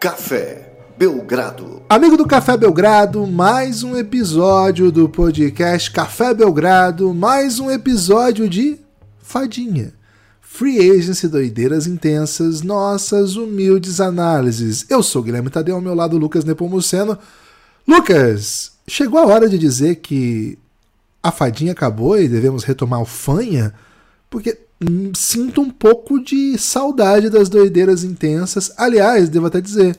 Café Belgrado. Amigo do Café Belgrado, mais um episódio do podcast Café Belgrado, mais um episódio de Fadinha. Free Agency Doideiras Intensas, nossas humildes análises. Eu sou Guilherme Tadeu, ao meu lado Lucas Nepomuceno. Lucas, chegou a hora de dizer que a fadinha acabou e devemos retomar o fanha? Porque sinto um pouco de saudade das doideiras intensas. Aliás, devo até dizer,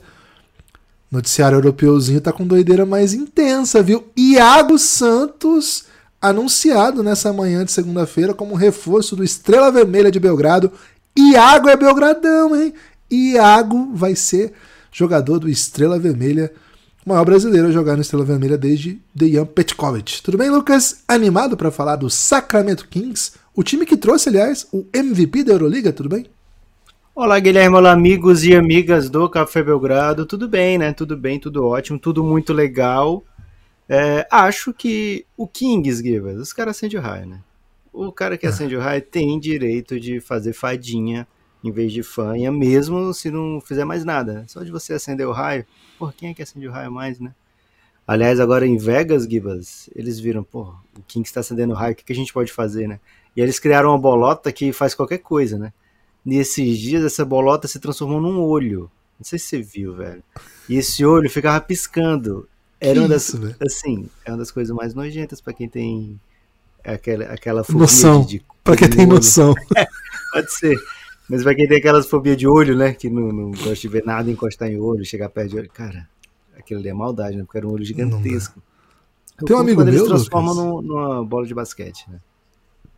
noticiário europeuzinho tá com doideira mais intensa, viu? Iago Santos anunciado nessa manhã de segunda-feira como reforço do Estrela Vermelha de Belgrado. Iago é Belgradão, hein? Iago vai ser jogador do Estrela Vermelha o maior brasileiro a jogar no Estrela Vermelha desde Dejan Petkovic. Tudo bem, Lucas? Animado para falar do Sacramento Kings, o time que trouxe, aliás, o MVP da Euroliga, tudo bem? Olá, Guilherme, olá, amigos e amigas do Café Belgrado. Tudo bem, né? Tudo bem, tudo ótimo, tudo muito legal. É, acho que o Kings, Givas, os caras acendem o raio, né? O cara que acende o raio tem direito de fazer fadinha em vez de fanha, mesmo se não fizer mais nada. Só de você acender o raio, por quem é que acende o raio mais, né? Aliás, agora em Vegas, Gibas, eles viram, pô, o King está acendendo raio, o que, que a gente pode fazer, né? E eles criaram uma bolota que faz qualquer coisa, né? Nesses dias, essa bolota se transformou num olho. Não sei se você viu, velho. E esse olho ficava piscando. Era uma das, isso, assim, é uma das coisas mais nojentas para quem tem aquela, aquela fobia noção. de, de Pra quem tem olho. noção. Pode ser. Mas vai quem tem aquelas fobias de olho, né? Que não, não gosta de ver nada encostar em olho, chegar perto de olho. Cara, aquilo ali é maldade, né? Porque era um olho gigantesco. Tem um amigo meu. Eles transformam no, numa bola de basquete, né?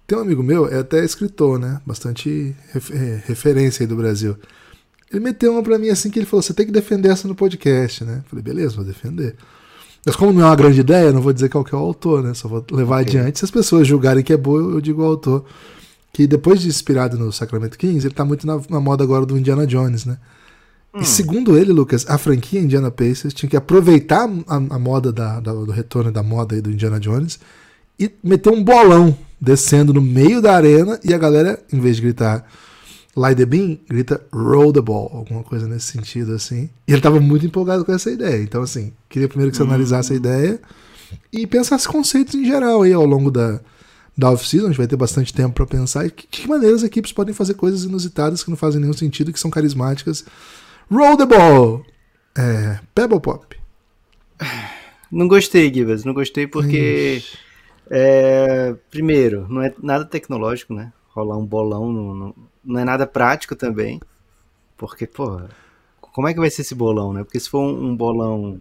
Tem um amigo meu, é até escritor, né? Bastante é, referência aí do Brasil. Ele meteu uma pra mim assim que ele falou: você tem que defender essa no podcast, né? falei, beleza, vou defender. Mas como não é uma grande ideia, não vou dizer qual que é o autor, né? Só vou levar okay. adiante. Se as pessoas julgarem que é boa, eu digo o autor que depois de inspirado no Sacramento Kings, ele tá muito na, na moda agora do Indiana Jones, né? Hum. E segundo ele, Lucas, a franquia Indiana Pacers tinha que aproveitar a, a moda da, da, do retorno da moda aí do Indiana Jones e meter um bolão descendo no meio da arena e a galera, em vez de gritar Light the Beam, grita Roll the Ball, alguma coisa nesse sentido, assim. E ele tava muito empolgado com essa ideia. Então, assim, queria primeiro que você hum. analisasse a ideia e pensasse conceitos em geral aí ao longo da, da off-season, a gente vai ter bastante tempo para pensar de que maneira as equipes podem fazer coisas inusitadas que não fazem nenhum sentido, que são carismáticas. Roll the ball! É, Pebble Pop. Não gostei, Gibas, não gostei porque. É, primeiro, não é nada tecnológico, né? Rolar um bolão não, não, não, é nada prático também. Porque, porra, como é que vai ser esse bolão, né? Porque se for um, um bolão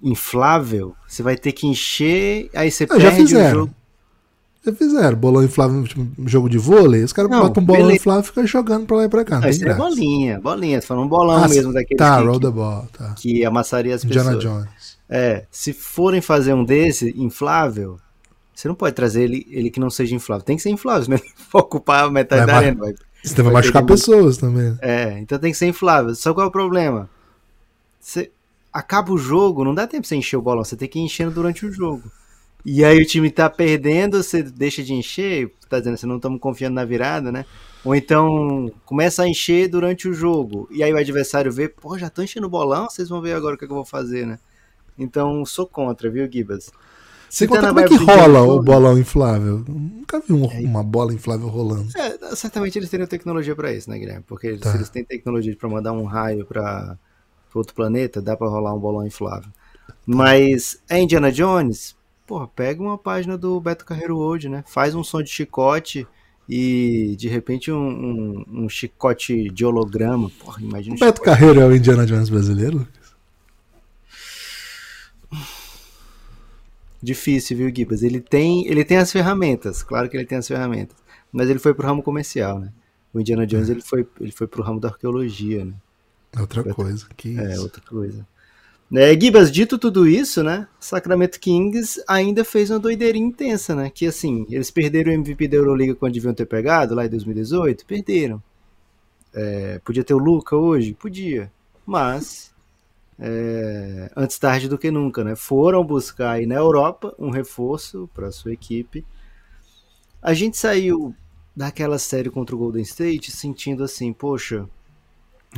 inflável, você vai ter que encher, aí você ah, perde o jogo. Já fizeram bolão inflável, tipo, jogo de vôlei, os caras botam um bolão inflável e ficam jogando pra lá e pra cá. Não, isso é bolinha, bolinha, tô falando um bolão ah, mesmo daquele tá, que, roll the ball, tá. que amassaria as pessoas. Indiana Jones. É, se forem fazer um desse inflável, você não pode trazer ele, ele que não seja inflável. Tem que ser inflável, senão ele vai ocupar metade vai, da arena. Vai, você vai machucar pessoas também. É, então tem que ser inflável. Só qual é o problema? Você acaba o jogo, não dá tempo pra você encher o bolão, você tem que ir enchendo durante o jogo. E aí o time tá perdendo, você deixa de encher, tá dizendo, você não estamos confiando na virada, né? Ou então começa a encher durante o jogo. E aí o adversário vê, pô, já tô enchendo o bolão, vocês vão ver agora o que, é que eu vou fazer, né? Então sou contra, viu, Gibas? Você conta como é que rola o bolão inflável? Nunca vi um, uma bola inflável rolando. É, certamente eles teriam tecnologia para isso, né, Guilherme? Porque tá. se eles têm tecnologia para mandar um raio para outro planeta, dá para rolar um bolão inflável. Mas é Indiana Jones? Porra, pega uma página do Beto Carreiro hoje, né? Faz um som de chicote e de repente um, um, um chicote de holograma. Porra, imagina. O Beto chicote. Carreiro é o Indiana Jones brasileiro? Difícil, viu, Gibas? Ele tem, ele tem as ferramentas, claro que ele tem as ferramentas, mas ele foi pro ramo comercial, né? O Indiana Jones é. ele foi, ele foi pro ramo da arqueologia, né? Outra coisa. Que é, isso. outra coisa. É, Gibas, dito tudo isso, né? Sacramento Kings ainda fez uma doideirinha intensa, né? Que assim, eles perderam o MVP da Euroliga quando deviam ter pegado, lá em 2018, perderam. É, podia ter o Luca hoje? Podia. Mas, é, antes tarde do que nunca, né? Foram buscar aí na Europa um reforço para sua equipe. A gente saiu daquela série contra o Golden State sentindo assim, poxa,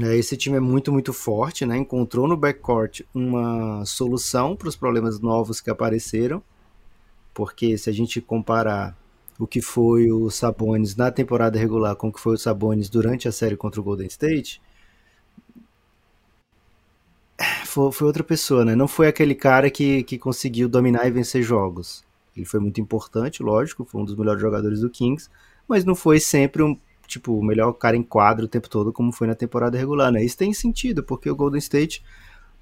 esse time é muito, muito forte, né? Encontrou no backcourt uma solução para os problemas novos que apareceram. Porque se a gente comparar o que foi o Sabonis na temporada regular com o que foi o Sabonis durante a série contra o Golden State, foi, foi outra pessoa, né? Não foi aquele cara que, que conseguiu dominar e vencer jogos. Ele foi muito importante, lógico, foi um dos melhores jogadores do Kings, mas não foi sempre um tipo o melhor cara em quadro o tempo todo como foi na temporada regular, né? Isso tem sentido, porque o Golden State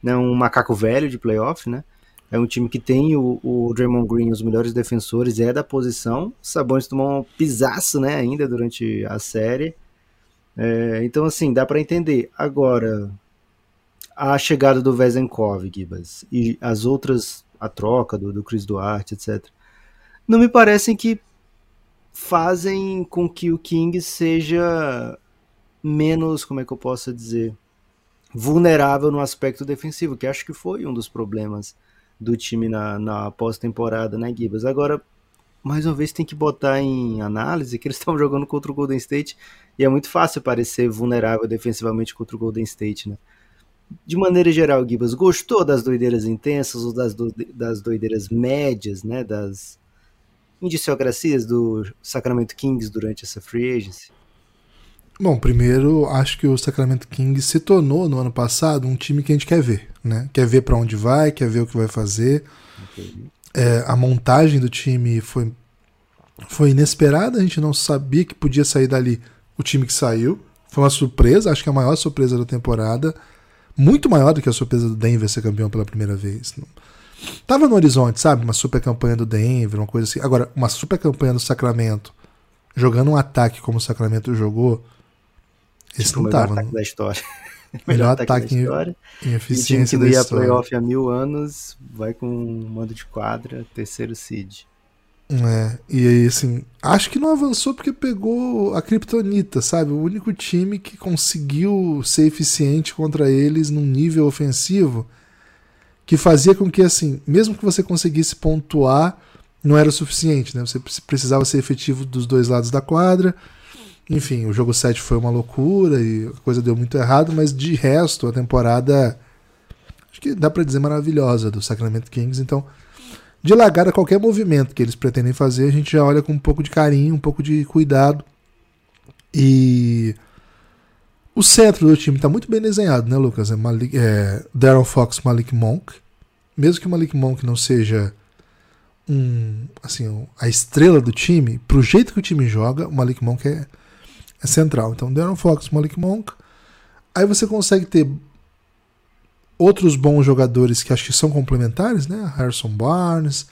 é né, um macaco velho de playoff, né? É um time que tem o, o Draymond Green, os melhores defensores, é da posição. O Sabonis tomou um pisaço, né, ainda durante a série. É, então, assim, dá para entender. Agora, a chegada do Vezenkov, Gibas, e as outras, a troca do, do Chris Duarte, etc., não me parecem que fazem com que o King seja menos, como é que eu posso dizer, vulnerável no aspecto defensivo, que acho que foi um dos problemas do time na, na pós-temporada, né, Gibas? Agora, mais uma vez, tem que botar em análise que eles estão jogando contra o Golden State e é muito fácil parecer vulnerável defensivamente contra o Golden State, né? De maneira geral, Gibas, gostou das doideiras intensas ou das, do, das doideiras médias, né? Das indiciocracias do Sacramento Kings durante essa free agency? Bom, primeiro, acho que o Sacramento Kings se tornou no ano passado um time que a gente quer ver, né? Quer ver para onde vai, quer ver o que vai fazer. Okay. É, a montagem do time foi, foi inesperada, a gente não sabia que podia sair dali o time que saiu. Foi uma surpresa, acho que a maior surpresa da temporada. Muito maior do que a surpresa do Denver ser campeão pela primeira vez. Tava no horizonte, sabe? Uma super campanha do Denver, uma coisa assim. Agora, uma super campanha do Sacramento, jogando um ataque como o Sacramento jogou, esse tipo, não tava. Melhor ataque da história. melhor, melhor ataque, ataque da história. Em, em eficiência e o time que não ia playoff há mil anos, vai com um mando de quadra, terceiro seed. É, e aí, assim, acho que não avançou porque pegou a Kryptonita, sabe? O único time que conseguiu ser eficiente contra eles num nível ofensivo que fazia com que, assim, mesmo que você conseguisse pontuar, não era o suficiente, né? Você precisava ser efetivo dos dois lados da quadra. Enfim, o jogo 7 foi uma loucura e a coisa deu muito errado, mas de resto, a temporada acho que dá para dizer maravilhosa do Sacramento Kings, então de largar a qualquer movimento que eles pretendem fazer, a gente já olha com um pouco de carinho, um pouco de cuidado. E o centro do time está muito bem desenhado, né, Lucas? É, é Darren Fox, Malik Monk. Mesmo que o Malik Monk não seja um, assim, a estrela do time, pro jeito que o time joga, o Malik Monk é, é central. Então, Darren Fox, Malik Monk. Aí você consegue ter outros bons jogadores que acho que são complementares, né? Harrison Barnes,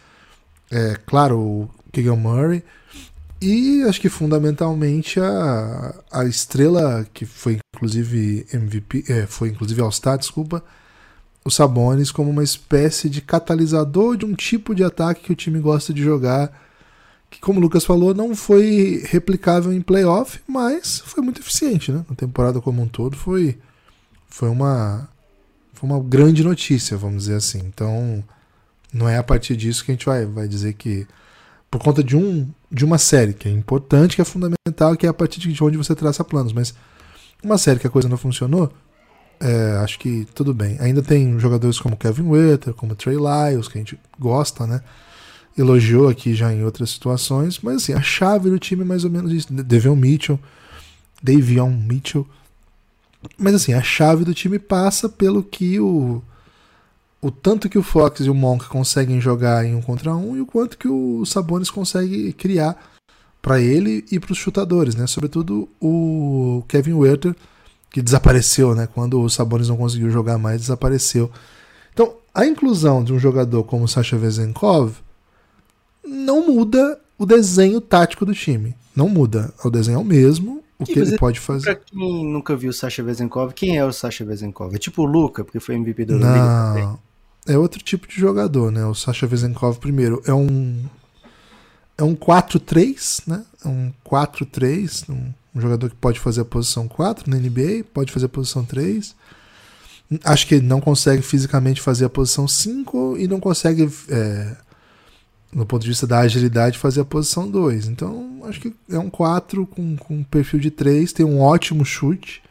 é, claro, o Keegan Murray. E acho que fundamentalmente a, a estrela que foi inclusive MVP, é, foi inclusive All-Star, desculpa, o Sabonis como uma espécie de catalisador de um tipo de ataque que o time gosta de jogar, que como o Lucas falou, não foi replicável em playoff, mas foi muito eficiente, né? Na temporada como um todo foi foi uma foi uma grande notícia, vamos dizer assim. Então, não é a partir disso que a gente vai, vai dizer que por conta de, um, de uma série que é importante, que é fundamental, que é a partir de onde você traça planos. Mas uma série que a coisa não funcionou, é, acho que tudo bem. Ainda tem jogadores como Kevin Witter, como Trey Lyles, que a gente gosta, né? Elogiou aqui já em outras situações, mas assim, a chave do time é mais ou menos isso. Devion Mitchell, Davion Mitchell. Mas assim, a chave do time passa pelo que o o tanto que o Fox e o Monk conseguem jogar em um contra um e o quanto que o Sabonis consegue criar para ele e para os chutadores, né? Sobretudo o Kevin Werther, que desapareceu, né? Quando o Sabonis não conseguiu jogar mais, desapareceu. Então, a inclusão de um jogador como o Sasha Vezenkov não muda o desenho tático do time. Não muda. O desenho é o mesmo, o que, que ele pode fazer. Pra quem nunca viu o Sasha Vezenkov, quem é o Sasha Vezenkov? É tipo o Luca, porque foi MVP do Não, é outro tipo de jogador, né? O Sasha Vezenkov, primeiro, é um. É um 4-3, né? É um 4-3, um, um, jogador que pode fazer a posição 4 na NBA, pode fazer a posição 3. Acho que ele não consegue fisicamente fazer a posição 5 e não consegue, é, no ponto de vista da agilidade, fazer a posição 2. Então, acho que é um 4 com, com um perfil de 3, tem um ótimo chute.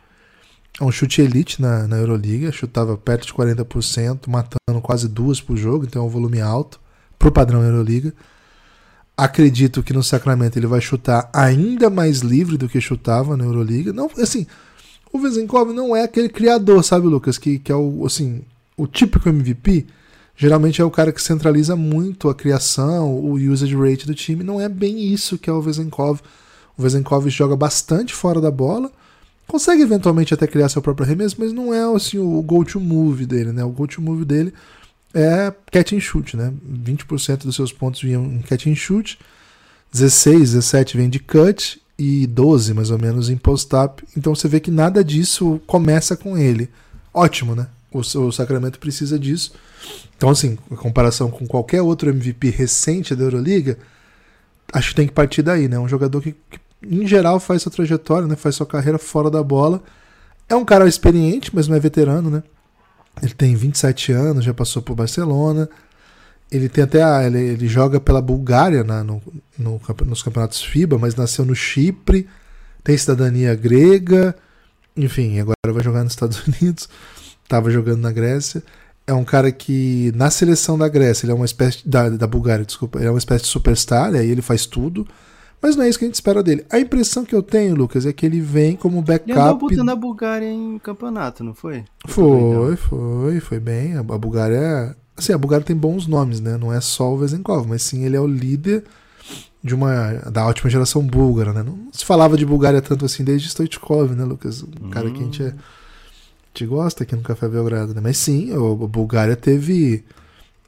É um chute elite na, na Euroliga, chutava perto de 40%, matando quase duas por jogo, então é um volume alto pro padrão Euroliga. Acredito que no Sacramento ele vai chutar ainda mais livre do que chutava na Euroliga. Não, assim, o Vezenkov não é aquele criador, sabe, Lucas, que, que é o, assim, o típico MVP. Geralmente é o cara que centraliza muito a criação, o usage rate do time. Não é bem isso que é o Vezenkov. O Vezenkov joga bastante fora da bola, consegue eventualmente até criar seu próprio arremesso, mas não é assim o go-to move dele, né? O go-to move dele é catch and shoot, né? 20% dos seus pontos vinham em catch and shoot, 16, 17 vem de cut e 12 mais ou menos em post-up. Então você vê que nada disso começa com ele. Ótimo, né? O, o Sacramento precisa disso. Então, assim, em comparação com qualquer outro MVP recente da Euroliga, acho que tem que partir daí, né? Um jogador que, que em geral faz sua trajetória, né? Faz sua carreira fora da bola. É um cara experiente, mas não é veterano, né? Ele tem 27 anos, já passou por Barcelona. Ele tem até a, ele, ele, joga pela Bulgária na, no, no, nos campeonatos FIBA, mas nasceu no Chipre, tem cidadania grega, enfim, agora vai jogar nos Estados Unidos, estava jogando na Grécia. É um cara que na seleção da Grécia, ele é uma espécie da, da Bulgária, desculpa, ele é uma espécie de superstar, e aí ele faz tudo. Mas não é isso que a gente espera dele. A impressão que eu tenho, Lucas, é que ele vem como backup. Ele andou botando a Bulgária em campeonato, não foi? Foi, foi, foi bem. A Bulgária. Assim, a Bulgária tem bons nomes, né? Não é só o Vezenkov, mas sim ele é o líder de uma da última geração búlgara, né? Não se falava de Bulgária tanto assim desde Stoichkov, né, Lucas? Um cara hum. que a gente, é, a gente gosta aqui no Café Belgrado, né? Mas sim, a Bulgária teve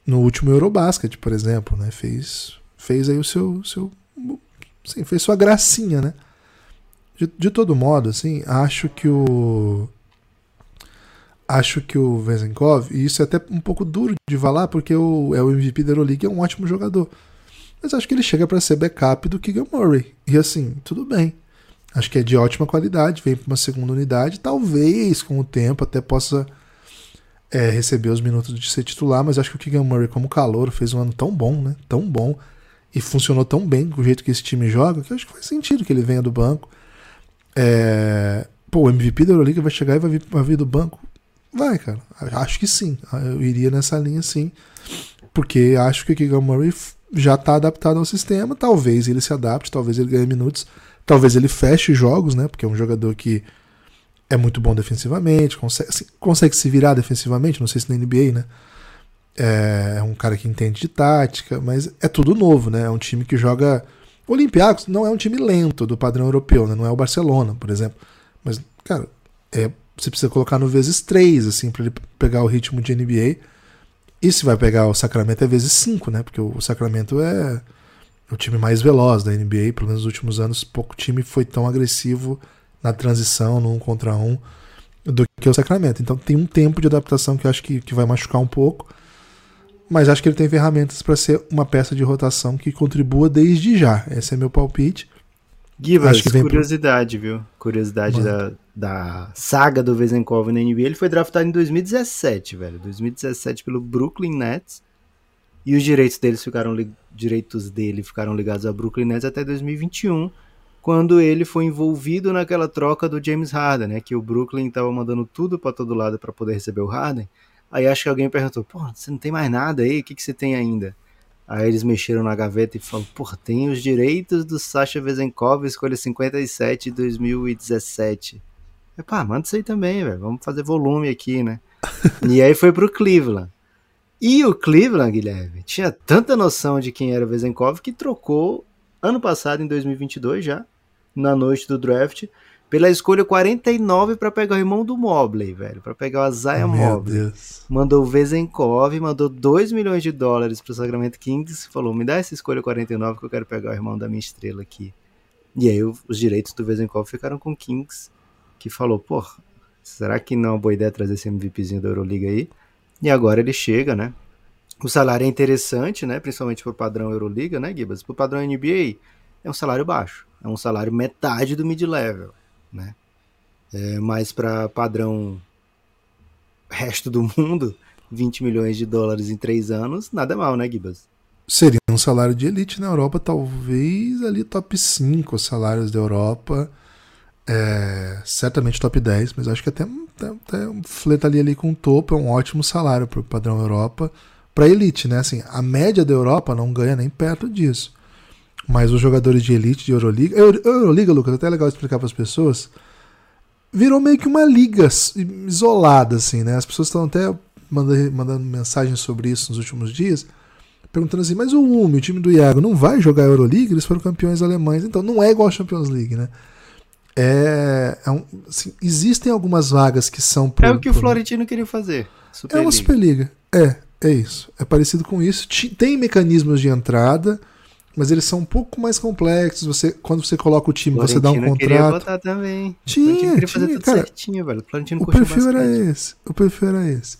no último Eurobasket, por exemplo, né? Fez fez aí o seu seu Sim, fez sua gracinha, né? De, de todo modo, assim, acho que o. Acho que o Vezenkov, e isso é até um pouco duro de falar, porque o, é o MVP da Euroleague, é um ótimo jogador. Mas acho que ele chega para ser backup do Keegan Murray. E assim, tudo bem. Acho que é de ótima qualidade, vem para uma segunda unidade. Talvez com o tempo até possa é, receber os minutos de ser titular, mas acho que o Keegan Murray, como calor, fez um ano tão bom, né? Tão bom e funcionou tão bem com o jeito que esse time joga que eu acho que faz sentido que ele venha do banco. É... Pô, o MVP da Euroliga vai chegar e vai vir, vai vir do banco? Vai, cara. Acho que sim. Eu iria nessa linha sim. Porque acho que o Keegan Murray já está adaptado ao sistema. Talvez ele se adapte, talvez ele ganhe minutos, talvez ele feche jogos, né? Porque é um jogador que é muito bom defensivamente, consegue, assim, consegue se virar defensivamente, não sei se na NBA, né? É, é um cara que entende de tática, mas é tudo novo, né? É um time que joga. O Olympiacos não é um time lento do padrão europeu, né? Não é o Barcelona, por exemplo. Mas, cara, é, você precisa colocar no vezes 3, assim, para ele pegar o ritmo de NBA. E se vai pegar o Sacramento é vezes 5, né? Porque o Sacramento é o time mais veloz da NBA, pelo menos nos últimos anos, pouco time foi tão agressivo na transição, no um contra um, do que o Sacramento. Então tem um tempo de adaptação que eu acho que, que vai machucar um pouco mas acho que ele tem ferramentas para ser uma peça de rotação que contribua desde já. Esse é meu palpite. Givas, curiosidade, por... viu? Curiosidade da, da saga do Vezenkov na NBA. Ele foi draftado em 2017, velho. 2017 pelo Brooklyn Nets. E os direitos deles ficaram direitos dele ficaram ligados ao Brooklyn Nets até 2021, quando ele foi envolvido naquela troca do James Harden, né? Que o Brooklyn estava mandando tudo para todo lado para poder receber o Harden. Aí acho que alguém perguntou, pô, você não tem mais nada aí? O que, que você tem ainda? Aí eles mexeram na gaveta e falaram, pô, tem os direitos do Sasha Vezenkov, escolha 57 de 2017. É, pá, manda isso aí também, velho. Vamos fazer volume aqui, né? e aí foi pro Cleveland. E o Cleveland, Guilherme, tinha tanta noção de quem era o Vezenkov que trocou ano passado, em 2022 já, na noite do draft, pela escolha 49 para pegar o irmão do Mobley, velho, para pegar o Isaiah Mobley. Deus. Mandou o Vezenkov, mandou 2 milhões de dólares pro Sacramento Kings, falou: "Me dá essa escolha 49 que eu quero pegar o irmão da minha estrela aqui". E aí os direitos do Vezenkov ficaram com o Kings, que falou: "Pô, será que não é uma boa ideia trazer esse MVPzinho da Euroliga aí?" E agora ele chega, né? O salário é interessante, né? Principalmente pro padrão Euroliga, né, Gibas? Pro padrão NBA é um salário baixo, é um salário metade do mid-level né? É, mas para padrão resto do mundo, 20 milhões de dólares em três anos, nada mal, né, Gibas? Seria um salário de elite na Europa, talvez ali top 5 salários da Europa. É, certamente top 10, mas acho que até, até, até fletaria ali com o topo, é um ótimo salário para o padrão Europa, para elite, né? Assim, a média da Europa não ganha nem perto disso. Mas os jogadores de elite de Euroliga. Euro, Euroliga, Lucas, até é legal explicar para as pessoas. Virou meio que uma liga isolada, assim, né? As pessoas estão até mandando, mandando mensagens sobre isso nos últimos dias, perguntando assim: mas o UME, o time do Iago, não vai jogar Euroliga? Eles foram campeões alemães. Então não é igual a Champions League, né? É, é um, assim, existem algumas vagas que são. Por, é o que o Florentino queria fazer. Superliga. É uma Superliga. É, é isso. É parecido com isso. Tem mecanismos de entrada, mas eles são um pouco mais complexos. Você, quando você coloca o time, Florentino você dá um contrato. queria botar também. Tinha, queria tinha, fazer tudo cara, certinho, velho. Florentino o perfil era esse. O perfil era esse.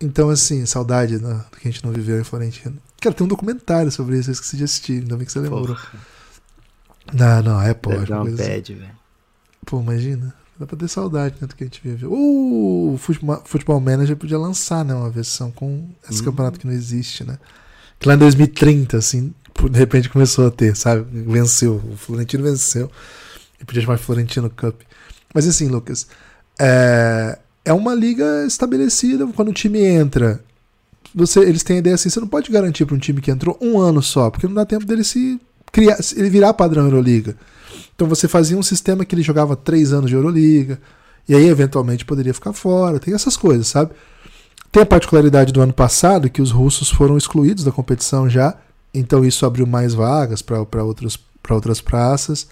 Então, assim, saudade né, que a gente não viveu em Florentino. Cara, tem um documentário sobre isso, eu esqueci de assistir, ainda bem que você lembrou. Porra. Não, não, é pô. Deve dar uma bad, velho. Pô, imagina. Dá pra ter saudade né, do que a gente viveu. O Futebol, Futebol Manager podia lançar, né? Uma versão com esse hum. campeonato que não existe, né? Que lá em 2030, assim, de repente começou a ter, sabe? Venceu. O Florentino venceu. E podia chamar Florentino Cup. Mas assim, Lucas, é, é uma liga estabelecida. Quando o time entra, você, eles têm a ideia assim: você não pode garantir para um time que entrou um ano só, porque não dá tempo dele se criar, ele virar padrão Euroliga. Então você fazia um sistema que ele jogava três anos de Euroliga, e aí eventualmente poderia ficar fora. Tem essas coisas, sabe? Tem a particularidade do ano passado que os russos foram excluídos da competição já, então isso abriu mais vagas para outras praças.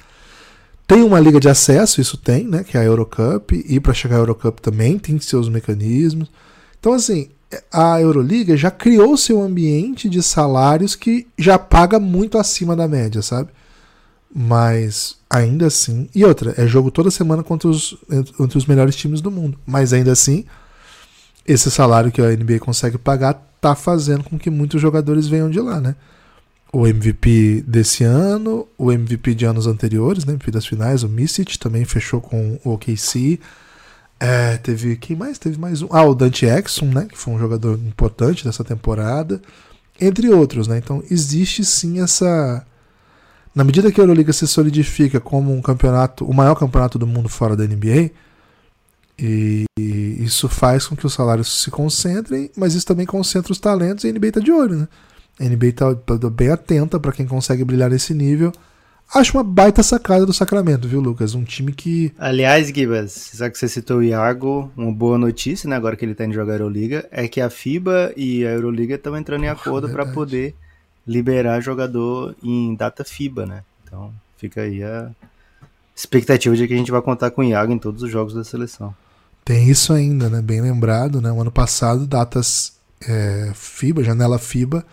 Tem uma liga de acesso, isso tem, né? Que é a Eurocup, e para chegar à Eurocup também tem seus mecanismos. Então, assim, a Euroliga já criou seu ambiente de salários que já paga muito acima da média, sabe? Mas ainda assim. E outra, é jogo toda semana contra os, entre os melhores times do mundo. Mas ainda assim, esse salário que a NBA consegue pagar tá fazendo com que muitos jogadores venham de lá, né? O MVP desse ano, o MVP de anos anteriores, né? MVP das finais, o Misic também fechou com o OKC. É, teve. Quem mais? Teve mais um. Ah, o Dante Exum, né? Que foi um jogador importante dessa temporada. Entre outros, né? Então existe sim essa na medida que a Euroliga se solidifica como um campeonato, o maior campeonato do mundo fora da NBA, e isso faz com que os salários se concentrem, mas isso também concentra os talentos e a NBA está de olho, né? A NBA está tá bem atenta para quem consegue brilhar nesse nível. Acho uma baita sacada do Sacramento, viu, Lucas? Um time que. Aliás, Gibas, já que você citou o Iago, uma boa notícia, né, agora que ele está indo jogar a Euroliga, é que a FIBA e a Euroliga estão entrando em acordo para poder liberar jogador em data FIBA, né? Então fica aí a expectativa de que a gente vai contar com o Iago em todos os jogos da seleção. Tem isso ainda, né? Bem lembrado, né? O ano passado, datas é, FIBA, janela FIBA,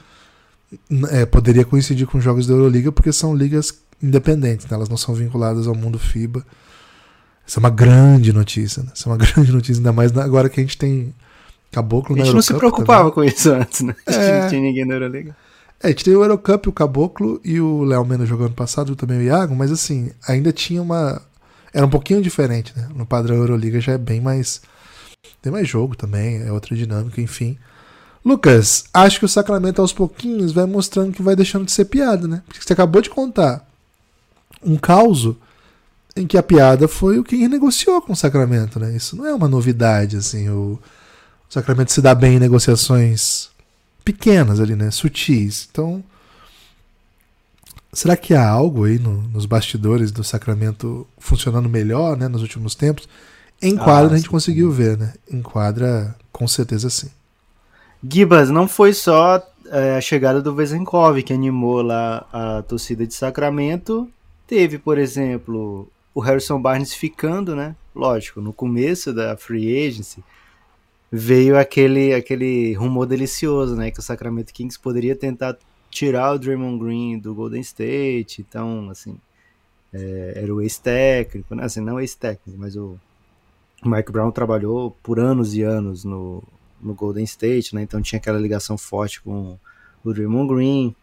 é, poderia coincidir com jogos da Euroliga porque são ligas independentes, né? elas não são vinculadas ao mundo FIBA. Isso é uma grande notícia, né? Isso é uma grande notícia, ainda mais agora que a gente tem Caboclo na A gente não se preocupava também. com isso antes, né? A gente é... não tinha ninguém na Euroliga. É, a gente tem o Eurocup, o Caboclo e o Léo Mena jogando passado, também o Iago, mas assim, ainda tinha uma. Era um pouquinho diferente, né? No padrão Euroliga já é bem mais. Tem mais jogo também, é outra dinâmica, enfim. Lucas, acho que o Sacramento aos pouquinhos vai mostrando que vai deixando de ser piada, né? Porque você acabou de contar um caos em que a piada foi o que renegociou com o Sacramento, né? Isso não é uma novidade, assim. O, o Sacramento se dá bem em negociações pequenas ali, né? Sutis. Então, será que há algo aí no, nos bastidores do Sacramento funcionando melhor, né? Nos últimos tempos? Em quadra ah, a gente sim. conseguiu ver, né? Em quadra, com certeza sim. Gibas, não foi só é, a chegada do Vezenkov que animou lá a torcida de Sacramento. Teve, por exemplo, o Harrison Barnes ficando, né? Lógico, no começo da free agency, veio aquele, aquele rumor delicioso, né? Que o Sacramento Kings poderia tentar tirar o Draymond Green do Golden State. Então, assim, é, era o ex-técnico, né? Assim, não ex-técnico, mas o Mike Brown trabalhou por anos e anos no, no Golden State, né? Então tinha aquela ligação forte com o Draymond Green.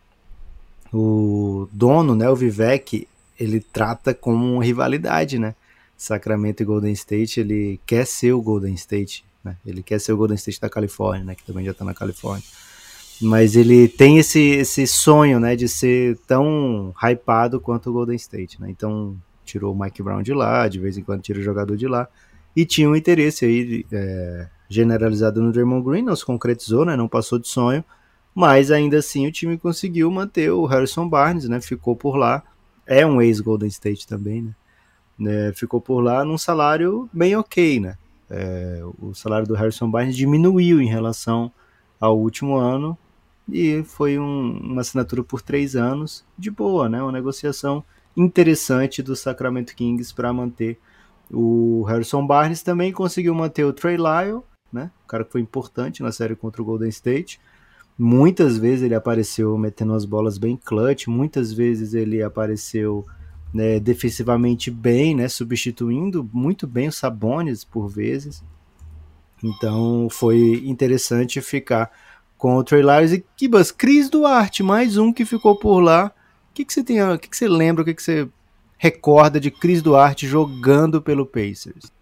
O dono, né, o Vivek, ele trata como rivalidade, né? Sacramento e Golden State, ele quer ser o Golden State né? Ele quer ser o Golden State da Califórnia, né? Que também já está na Califórnia. Mas ele tem esse, esse sonho, né? De ser tão hypado quanto o Golden State, né? Então tirou o Mike Brown de lá, de vez em quando tira o jogador de lá, e tinha um interesse aí é, generalizado no Draymond Green, não se concretizou, né, não passou de sonho, mas ainda assim o time conseguiu manter o Harrison Barnes, né, ficou por lá, é um ex-Golden State também, né, né, ficou por lá num salário bem ok, né, é, o salário do Harrison Barnes diminuiu em relação ao último ano, e foi um, uma assinatura por três anos, de boa, né? Uma negociação interessante do Sacramento Kings para manter o Harrison Barnes. Também conseguiu manter o Trey Lyle, né? O cara que foi importante na série contra o Golden State. Muitas vezes ele apareceu metendo as bolas bem clutch, muitas vezes ele apareceu né, defensivamente bem, né, substituindo muito bem os Sabonis por vezes. Então foi interessante ficar com o Trey Lyles e Kibas, Cris Duarte, mais um que ficou por lá. O que, que você tem, o que, que você lembra, o que, que você recorda de Cris Duarte jogando pelo Pacers?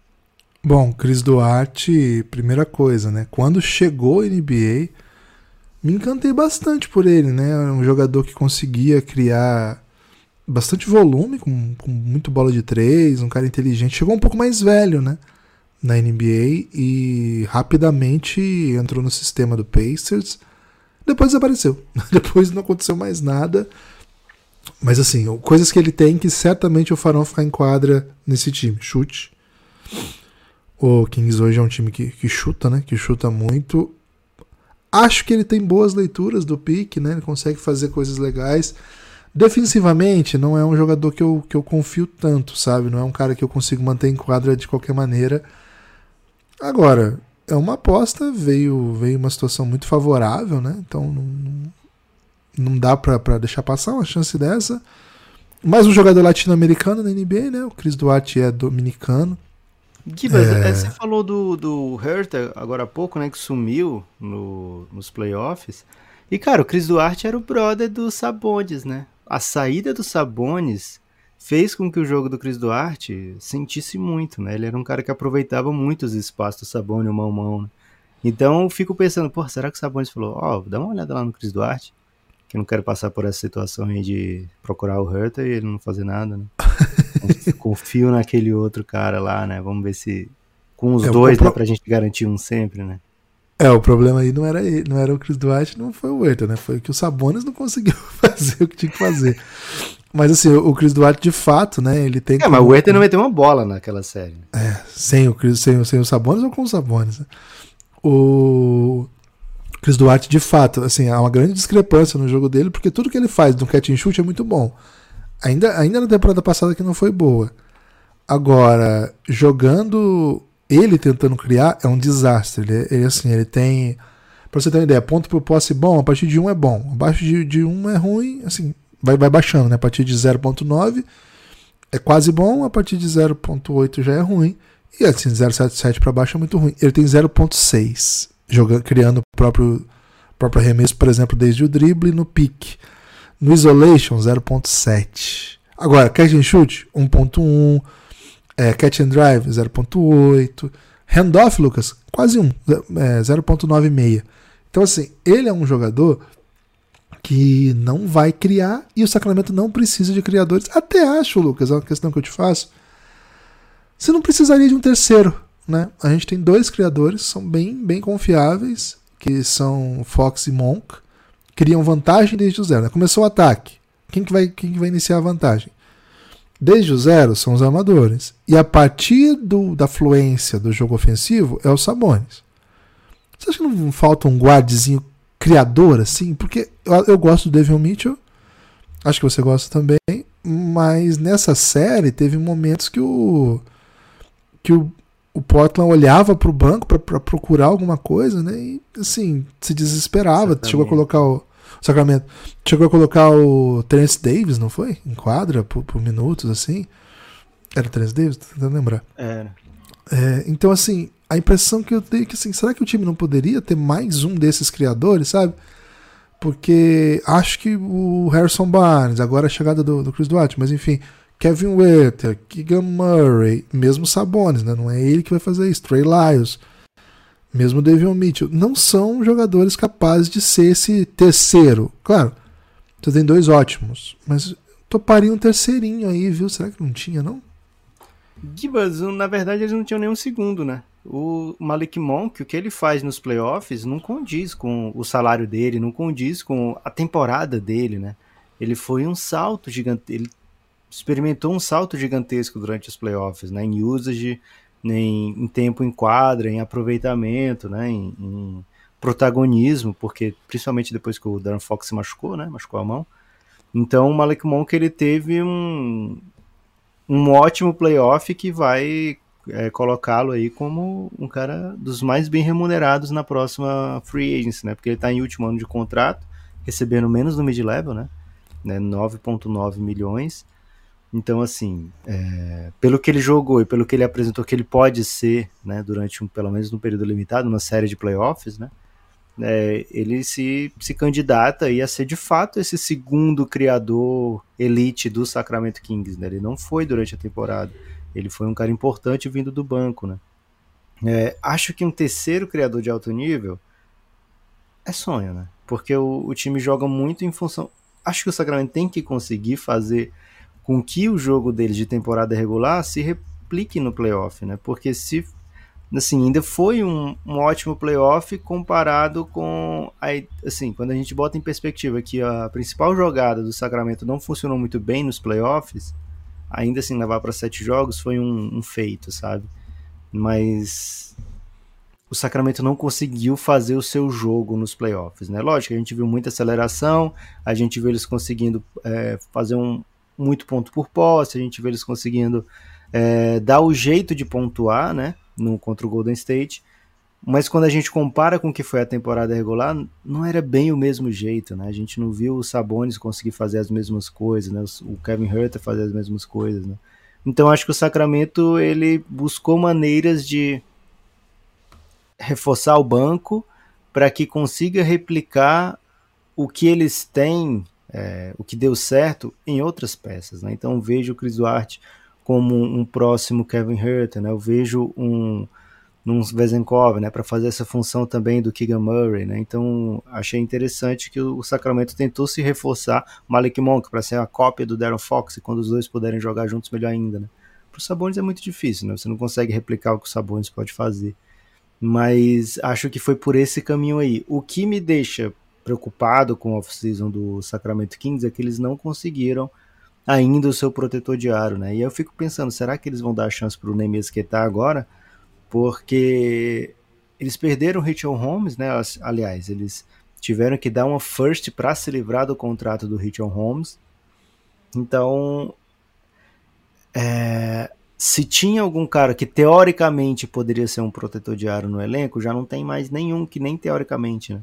Bom, Cris Duarte, primeira coisa, né? Quando chegou a NBA, me encantei bastante por ele, né? Um jogador que conseguia criar bastante volume, com, com muito bola de três, um cara inteligente. Chegou um pouco mais velho, né? na NBA e rapidamente entrou no sistema do Pacers. Depois desapareceu. Depois não aconteceu mais nada. Mas assim, coisas que ele tem que certamente o farão ficar em quadra nesse time. Chute. O Kings hoje é um time que, que chuta, né? Que chuta muito. Acho que ele tem boas leituras do pique, né? Ele consegue fazer coisas legais. Defensivamente, não é um jogador que eu, que eu confio tanto, sabe? Não é um cara que eu consigo manter em quadra de qualquer maneira. Agora, é uma aposta, veio, veio uma situação muito favorável, né? Então não, não dá para deixar passar uma chance dessa. Mais um jogador latino-americano na NBA, né? O Chris Duarte é dominicano. Gibas, é... você falou do, do Hertha agora há pouco, né? Que sumiu no, nos playoffs. E, cara, o Chris Duarte era o brother do Sabones, né? A saída do Sabones fez com que o jogo do Cris Duarte sentisse muito, né? Ele era um cara que aproveitava muito os espaços do Sabone, o mão mão. Né? Então eu fico pensando, pô, será que o Sabonis falou, ó, oh, dá uma olhada lá no Cris Duarte, que não quero passar por essa situação aí de procurar o Hertha e ele não fazer nada, né? Confio naquele outro cara lá, né? Vamos ver se com os é, dois pro... dá pra gente garantir um sempre, né? É, o problema aí não era ele, não era o Chris Duarte, não foi o Hertha, né? Foi que o Sabonis não conseguiu fazer o que tinha que fazer. Mas assim, o Chris Duarte, de fato, né? Ele tem. É, como... mas o Herter não meteu uma bola naquela série. É, sem o Chris, sem, sem os Sabones ou com os Sabones. Né? O Chris Duarte, de fato, assim, há uma grande discrepância no jogo dele, porque tudo que ele faz no catch and shoot é muito bom. Ainda, ainda na temporada passada que não foi boa. Agora, jogando ele tentando criar é um desastre. Ele, ele assim, ele tem. Pra você ter uma ideia, ponto por posse bom, a partir de 1 é bom. Abaixo de, de 1 é ruim, assim, vai, vai baixando, né? A partir de 0.9 é quase bom, a partir de 0.8 já é ruim. E assim, 0.77 para baixo é muito ruim. Ele tem 0.6, jogando, criando o próprio, próprio arremesso, por exemplo, desde o drible no pique. No isolation, 0.7. Agora, catch and shoot, 1.1. É, catch and drive, 0.8. Handoff, Lucas, quase 1, é, 0.96. Então, assim, ele é um jogador que não vai criar e o Sacramento não precisa de criadores. Até acho, Lucas, é uma questão que eu te faço. Você não precisaria de um terceiro, né? A gente tem dois criadores, são bem, bem confiáveis, que são Fox e Monk. Criam vantagem desde o zero. Né? Começou o ataque. Quem que, vai, quem que vai iniciar a vantagem? Desde o zero são os armadores. E a partir do, da fluência do jogo ofensivo é os Sabones. Você acha que não falta um guardezinho criador, assim, porque eu, eu gosto do Devin Mitchell, acho que você gosta também, mas nessa série teve momentos que o que o, o Portland olhava para o banco para procurar alguma coisa, né? E assim, se desesperava, chegou a colocar o Sacramento, chegou a colocar o Terence Davis, não foi? Em quadra por, por minutos assim. Era o Terence Davis, tô tentando lembrar. Era. É, então assim, a impressão que eu tenho é que assim, será que o time não poderia ter mais um desses criadores, sabe? Porque acho que o Harrison Barnes, agora a chegada do, do Chris Duarte, mas enfim, Kevin Werther, Keegan Murray, mesmo Sabonis, né? Não é ele que vai fazer isso, Trey Lyles, mesmo David Mitchell, não são jogadores capazes de ser esse terceiro. Claro, você tem dois ótimos, mas toparia um terceirinho aí, viu? Será que não tinha, não? Gibas, na verdade, eles não tinham nenhum segundo, né? O Malik Monk, o que ele faz nos playoffs não condiz com o salário dele, não condiz com a temporada dele, né? Ele foi um salto gigante, ele experimentou um salto gigantesco durante os playoffs, né? Em usage, em, em tempo em quadra, em aproveitamento, né? Em, em, protagonismo, porque principalmente depois que o Darren Fox se machucou, né? Machucou a mão. Então o Malik Monk ele teve um, um ótimo playoff que vai é, colocá-lo aí como um cara dos mais bem remunerados na próxima free agency, né? Porque ele está em último ano de contrato, recebendo menos no mid-level, né? né 9,9 milhões. Então, assim, é, pelo que ele jogou e pelo que ele apresentou que ele pode ser, né, durante um, pelo menos um período limitado, uma série de playoffs, né, é, ele se, se candidata a ser de fato esse segundo criador elite do Sacramento Kings, né, ele não foi durante a temporada, ele foi um cara importante vindo do banco, né. É, acho que um terceiro criador de alto nível é sonho, né, porque o, o time joga muito em função... Acho que o Sacramento tem que conseguir fazer com que o jogo deles de temporada regular se replique no playoff, né? Porque se assim, ainda foi um, um ótimo playoff comparado com a, assim, quando a gente bota em perspectiva que a principal jogada do Sacramento não funcionou muito bem nos playoffs, ainda assim levar para sete jogos foi um, um feito, sabe? Mas o Sacramento não conseguiu fazer o seu jogo nos playoffs, né? Lógico, a gente viu muita aceleração, a gente viu eles conseguindo é, fazer um, muito ponto por posse, a gente vê eles conseguindo é, dar o jeito de pontuar, né, no, contra o Golden State, mas quando a gente compara com o que foi a temporada regular, não era bem o mesmo jeito, né, a gente não viu o Sabonis conseguir fazer as mesmas coisas, né, o Kevin Herter fazer as mesmas coisas, né, então acho que o Sacramento, ele buscou maneiras de reforçar o banco para que consiga replicar o que eles têm é, o que deu certo em outras peças. Né? Então vejo o Chris Duarte como um próximo Kevin Herter, né? eu vejo um num Vezenkov, né, para fazer essa função também do Keegan Murray, né? Então achei interessante que o Sacramento tentou se reforçar Malik Monk para ser a cópia do Darren Fox e quando os dois puderem jogar juntos melhor ainda, né? Para o Sabonis é muito difícil, né? Você não consegue replicar o que o Sabonis pode fazer. Mas acho que foi por esse caminho aí. O que me deixa preocupado com a off-season do Sacramento Kings é que eles não conseguiram ainda o seu protetor de aro, né? E eu fico pensando, será que eles vão dar a chance para o Nemias agora? Porque eles perderam o Richard Holmes, né? Aliás, eles tiveram que dar uma first para se livrar do contrato do Richard Holmes. Então, é, se tinha algum cara que teoricamente poderia ser um protetor de aro no elenco, já não tem mais nenhum que nem teoricamente, né?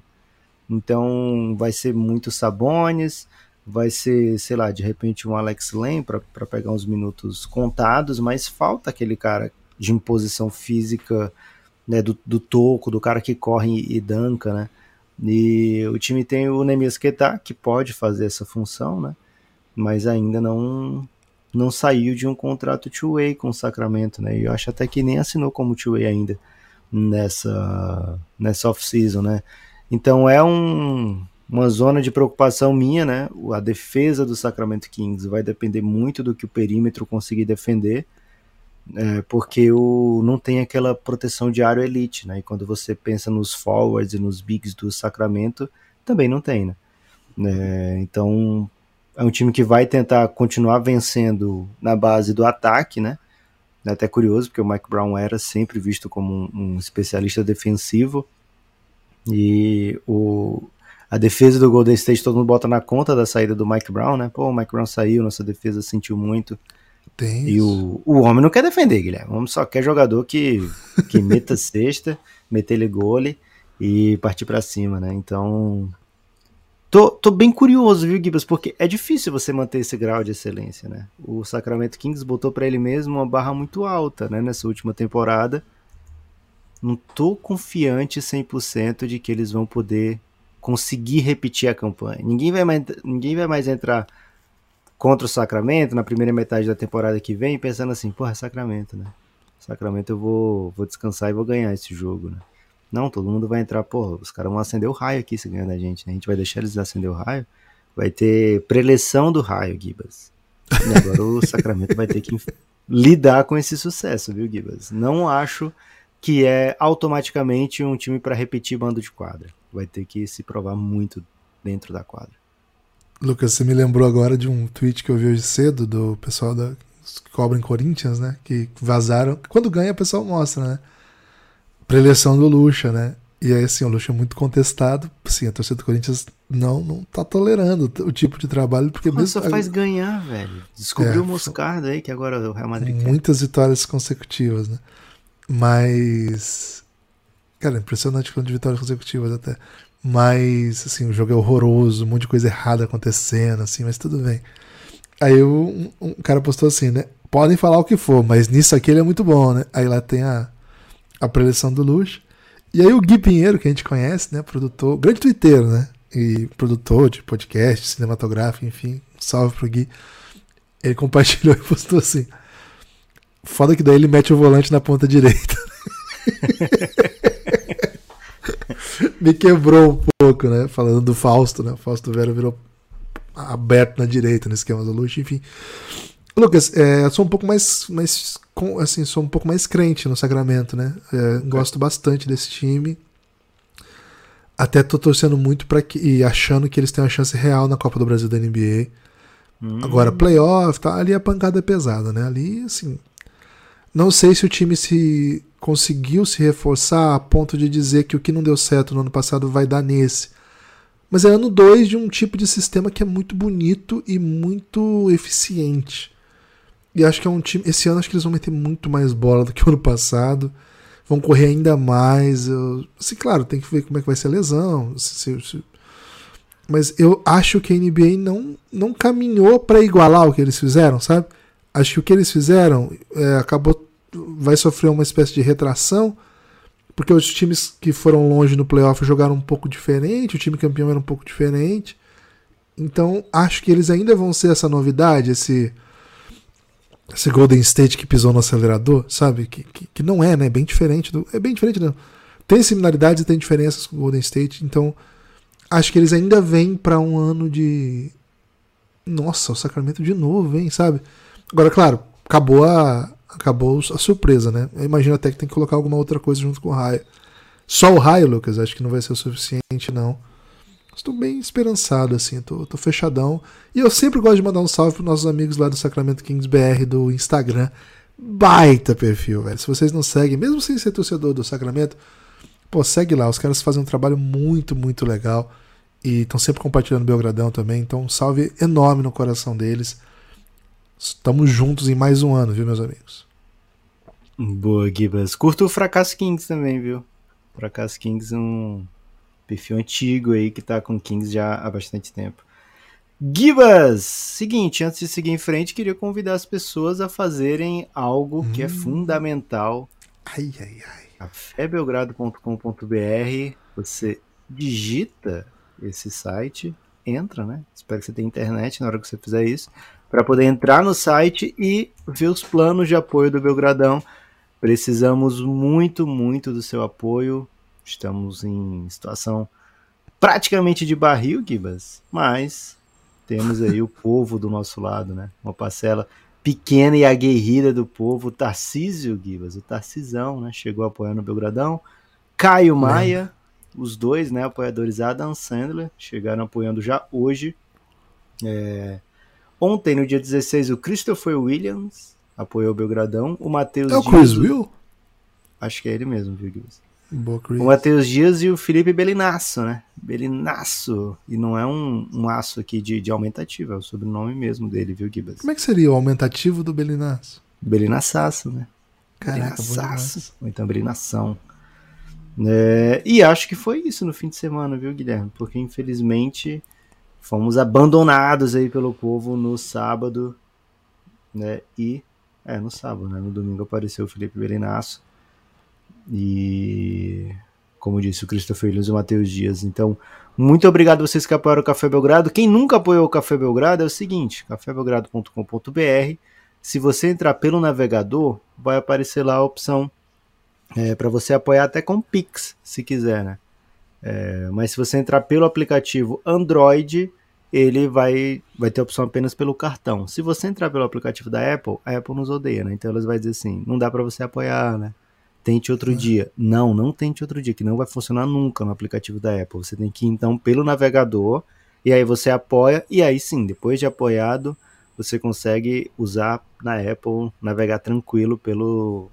Então vai ser muito Sabones, vai ser, sei lá, de repente um Alex Len para pegar uns minutos contados, mas falta aquele cara de imposição física, né, do, do toco, do cara que corre e danca, né? E o time tem o Nemias Quetá, que pode fazer essa função, né? Mas ainda não não saiu de um contrato two-way com o Sacramento, né? E eu acho até que nem assinou como two-way ainda nessa nessa off-season, né? Então é um, uma zona de preocupação minha, né? A defesa do Sacramento Kings vai depender muito do que o perímetro conseguir defender, é, porque o, não tem aquela proteção de área elite, né? E quando você pensa nos forwards e nos bigs do Sacramento, também não tem, né? É, então é um time que vai tentar continuar vencendo na base do ataque, né? É até curioso, porque o Mike Brown era sempre visto como um, um especialista defensivo, e o, a defesa do Golden State todo mundo bota na conta da saída do Mike Brown, né? Pô, o Mike Brown saiu, nossa defesa sentiu muito. Tem e o, o homem não quer defender, Guilherme. O homem só quer jogador que, que meta cesta, meter ele gole e partir para cima, né? Então. Tô, tô bem curioso, viu, Gibbs? Porque é difícil você manter esse grau de excelência, né? O Sacramento Kings botou para ele mesmo uma barra muito alta, né? Nessa última temporada não tô confiante 100% de que eles vão poder conseguir repetir a campanha. Ninguém vai mais, ninguém vai mais entrar contra o Sacramento na primeira metade da temporada que vem pensando assim, porra, é Sacramento, né? Sacramento eu vou, vou descansar e vou ganhar esse jogo, né? Não, todo mundo vai entrar, porra, os caras vão acender o raio aqui se ganhar da gente, né? A gente vai deixar eles acender o raio. Vai ter preleção do raio, Gibas. E agora o Sacramento vai ter que lidar com esse sucesso, viu, Gibas? Não acho que é automaticamente um time para repetir bando de quadra. Vai ter que se provar muito dentro da quadra. Lucas, você me lembrou agora de um tweet que eu vi hoje cedo do pessoal da que cobram Corinthians, né? Que vazaram. Quando ganha, o pessoal mostra, né? Preleção do Lucha, né? E aí, assim, o Lucha é muito contestado. Sim, a torcida do Corinthians não, não tá tolerando o tipo de trabalho, porque Mas mesmo. só faz ganhar, velho. Descobriu é, o Moscardo aí, que agora o Real Madrid Muitas quer. vitórias consecutivas, né? Mas. Cara, impressionante quanto de vitórias consecutivas até. Mas, assim, o jogo é horroroso, um monte de coisa errada acontecendo, assim, mas tudo bem. Aí um, um cara postou assim, né? Podem falar o que for, mas nisso aqui ele é muito bom, né? Aí lá tem a, a preleção do luxo. E aí o Gui Pinheiro, que a gente conhece, né? Produtor, grande twitteiro, né? E produtor de podcast, cinematográfico, enfim. Salve pro Gui. Ele compartilhou e postou assim. Foda que daí ele mete o volante na ponta direita. Me quebrou um pouco, né? Falando do Fausto, né? O Fausto Vera virou aberto na direita no esquema do Luxo, enfim. Lucas, é, eu sou um pouco mais, mais assim, sou um pouco mais crente no Sacramento, né? É, gosto bastante desse time. Até tô torcendo muito para que e achando que eles têm uma chance real na Copa do Brasil da NBA. Hum. Agora playoff, tá, ali a pancada é pesada, né? Ali, assim, não sei se o time se conseguiu se reforçar a ponto de dizer que o que não deu certo no ano passado vai dar nesse. Mas é ano 2 de um tipo de sistema que é muito bonito e muito eficiente. E acho que é um time. Esse ano acho que eles vão meter muito mais bola do que o ano passado. Vão correr ainda mais. Eu, assim, claro, tem que ver como é que vai ser a lesão. Se, se, mas eu acho que a NBA não, não caminhou para igualar o que eles fizeram, sabe? Acho que o que eles fizeram é, acabou. Vai sofrer uma espécie de retração porque os times que foram longe no playoff jogaram um pouco diferente, o time campeão era um pouco diferente. Então, acho que eles ainda vão ser essa novidade, esse esse Golden State que pisou no acelerador, sabe? Que, que, que não é, né? É bem diferente. Do, é bem diferente, não. Tem similaridades e tem diferenças com o Golden State. Então, acho que eles ainda vêm para um ano de. Nossa, o Sacramento de novo, hein, sabe? Agora, claro, acabou a, acabou a surpresa, né? Eu imagino até que tem que colocar alguma outra coisa junto com o raio. Só o raio, Lucas, acho que não vai ser o suficiente, não. Estou bem esperançado, assim, tô, tô fechadão. E eu sempre gosto de mandar um salve para nossos amigos lá do Sacramento Kings BR do Instagram. Baita perfil, velho. Se vocês não seguem, mesmo sem ser torcedor do Sacramento, pô, segue lá. Os caras fazem um trabalho muito, muito legal. E estão sempre compartilhando Belgradão também. Então, um salve enorme no coração deles. Estamos juntos em mais um ano, viu, meus amigos? Boa, Gibas. Curto o Fracasso Kings também, viu? Fracasso Kings é um perfil antigo aí que tá com Kings já há bastante tempo. Gibas! Seguinte, antes de seguir em frente, queria convidar as pessoas a fazerem algo hum. que é hum. fundamental. Ai, ai, ai. cafébelgrado.com.br Você digita esse site, entra, né? Espero que você tenha internet na hora que você fizer isso para poder entrar no site e ver os planos de apoio do Belgradão. Precisamos muito, muito do seu apoio. Estamos em situação praticamente de barril, Gibas, mas temos aí o povo do nosso lado, né? Uma parcela pequena e aguerrida do povo, o Tarcísio Gibas, o Tarcisão, né? Chegou apoiando o Belgradão. Caio Maia, os dois, né? Apoiadores Adam Sandler, chegaram apoiando já hoje. É, Ontem, no dia 16, o Christopher Williams apoiou o Belgradão. O Matheus É o Chris Dias, Will? Acho que é ele mesmo, viu, Boa, Chris. O Matheus Dias e o Felipe Belinasso, né? Belinasso. E não é um, um aço aqui de, de aumentativo, é o sobrenome mesmo dele, viu, Gibas? Como é que seria o aumentativo do Belinasso? Belinassaço, né? Caraca. Ou então Belinação. É, e acho que foi isso no fim de semana, viu, Guilherme? Porque infelizmente fomos abandonados aí pelo povo no sábado, né? E é no sábado, né? No domingo apareceu o Felipe Belinasso e como disse o Christopher Williams e o Matheus Dias. Então, muito obrigado a vocês que apoiaram o Café Belgrado. Quem nunca apoiou o Café Belgrado é o seguinte, cafébelgrado.com.br. Se você entrar pelo navegador, vai aparecer lá a opção é, para você apoiar até com Pix, se quiser, né? É, mas se você entrar pelo aplicativo Android, ele vai, vai ter opção apenas pelo cartão. Se você entrar pelo aplicativo da Apple, a Apple nos odeia, né? Então elas vai dizer assim, não dá para você apoiar, né? Tente outro é. dia. Não, não tente outro dia, que não vai funcionar nunca no aplicativo da Apple. Você tem que ir então pelo navegador e aí você apoia e aí sim, depois de apoiado, você consegue usar na Apple, navegar tranquilo pelo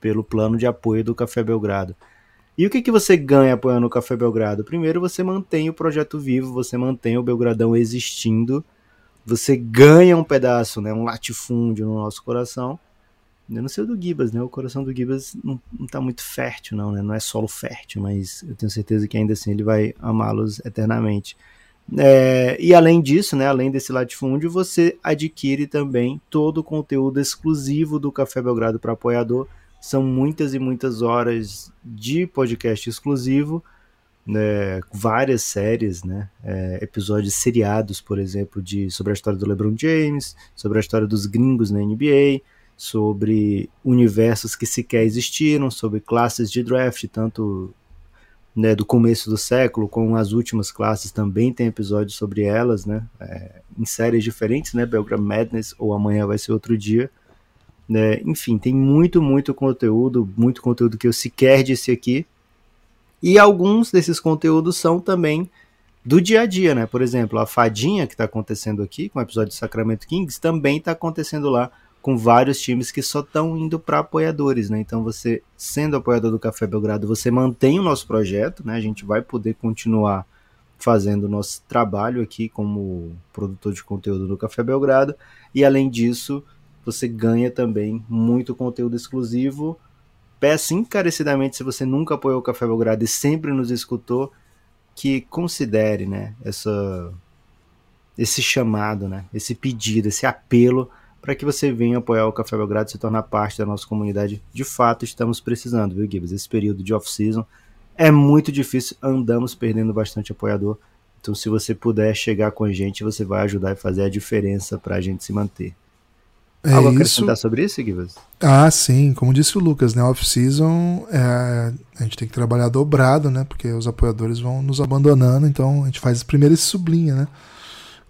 pelo plano de apoio do Café Belgrado. E o que, que você ganha apoiando o Café Belgrado? Primeiro, você mantém o projeto vivo, você mantém o Belgradão existindo, você ganha um pedaço, né, um latifúndio no nosso coração. Eu não sei o do Gibas, né? O coração do Gibas não, não tá muito fértil, não, né? Não é solo fértil, mas eu tenho certeza que ainda assim ele vai amá-los eternamente. É, e além disso, né, além desse latifúndio, você adquire também todo o conteúdo exclusivo do Café Belgrado para apoiador são muitas e muitas horas de podcast exclusivo, né, várias séries, né, é, episódios seriados, por exemplo, de sobre a história do LeBron James, sobre a história dos gringos na NBA, sobre universos que sequer existiram, sobre classes de draft, tanto né, do começo do século, com as últimas classes também tem episódios sobre elas, né, é, em séries diferentes, né, Belgram Madness ou Amanhã vai ser outro dia. Né? Enfim, tem muito, muito conteúdo, muito conteúdo que eu sequer disse aqui. E alguns desses conteúdos são também do dia a dia, né? Por exemplo, a fadinha que está acontecendo aqui, com o episódio de Sacramento Kings, também está acontecendo lá com vários times que só estão indo para apoiadores, né? Então você, sendo apoiador do Café Belgrado, você mantém o nosso projeto, né? A gente vai poder continuar fazendo o nosso trabalho aqui como produtor de conteúdo do Café Belgrado e além disso, você ganha também muito conteúdo exclusivo. Peço encarecidamente, se você nunca apoiou o Café Belgrado e sempre nos escutou, que considere né, essa, esse chamado, né, esse pedido, esse apelo para que você venha apoiar o Café Belgrado e se tornar parte da nossa comunidade. De fato, estamos precisando, viu, Gibbs? Esse período de off-season é muito difícil, andamos perdendo bastante apoiador. Então, se você puder chegar com a gente, você vai ajudar e fazer a diferença para a gente se manter. É Algo a acrescentar sobre isso, Guivas? Ah, sim. Como disse o Lucas, né? Off-season é, a gente tem que trabalhar dobrado, né? Porque os apoiadores vão nos abandonando, então a gente faz primeiro esse sublinha, né?